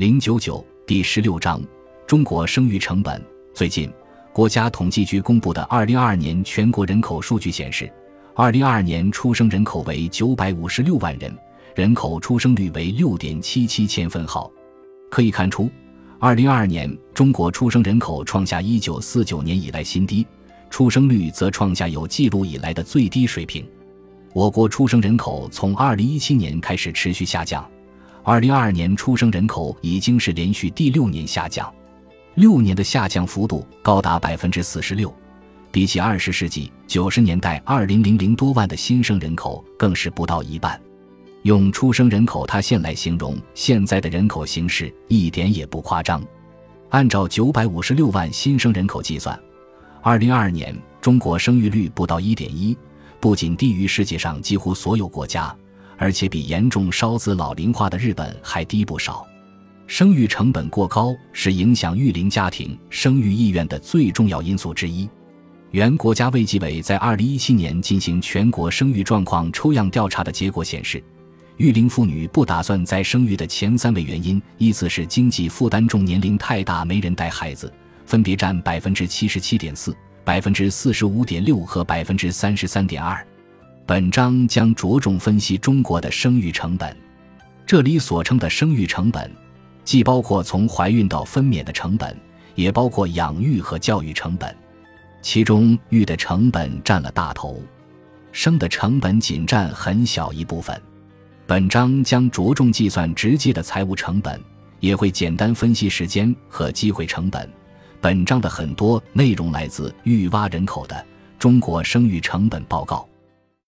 零九九第十六章中国生育成本。最近，国家统计局公布的二零二二年全国人口数据显示，二零二二年出生人口为九百五十六万人，人口出生率为六点七七千分号。可以看出，二零二二年中国出生人口创下一九四九年以来新低，出生率则创下有记录以来的最低水平。我国出生人口从二零一七年开始持续下降。二零二二年出生人口已经是连续第六年下降，六年的下降幅度高达百分之四十六，比起二十世纪九十年代二零零零多万的新生人口更是不到一半。用出生人口塌陷来形容现在的人口形势一点也不夸张。按照九百五十六万新生人口计算，二零二二年中国生育率不到一点一，不仅低于世界上几乎所有国家。而且比严重烧子老龄化的日本还低不少，生育成本过高是影响育龄家庭生育意愿的最重要因素之一。原国家卫计委在二零一七年进行全国生育状况抽样调查的结果显示，育龄妇女不打算再生育的前三位原因依次是经济负担重、年龄太大没人带孩子，分别占百分之七十七点四、百分之四十五点六和百分之三十三点二。本章将着重分析中国的生育成本。这里所称的生育成本，既包括从怀孕到分娩的成本，也包括养育和教育成本。其中，育的成本占了大头，生的成本仅占很小一部分。本章将着重计算直接的财务成本，也会简单分析时间和机会成本。本章的很多内容来自育蛙人口的《中国生育成本报告》。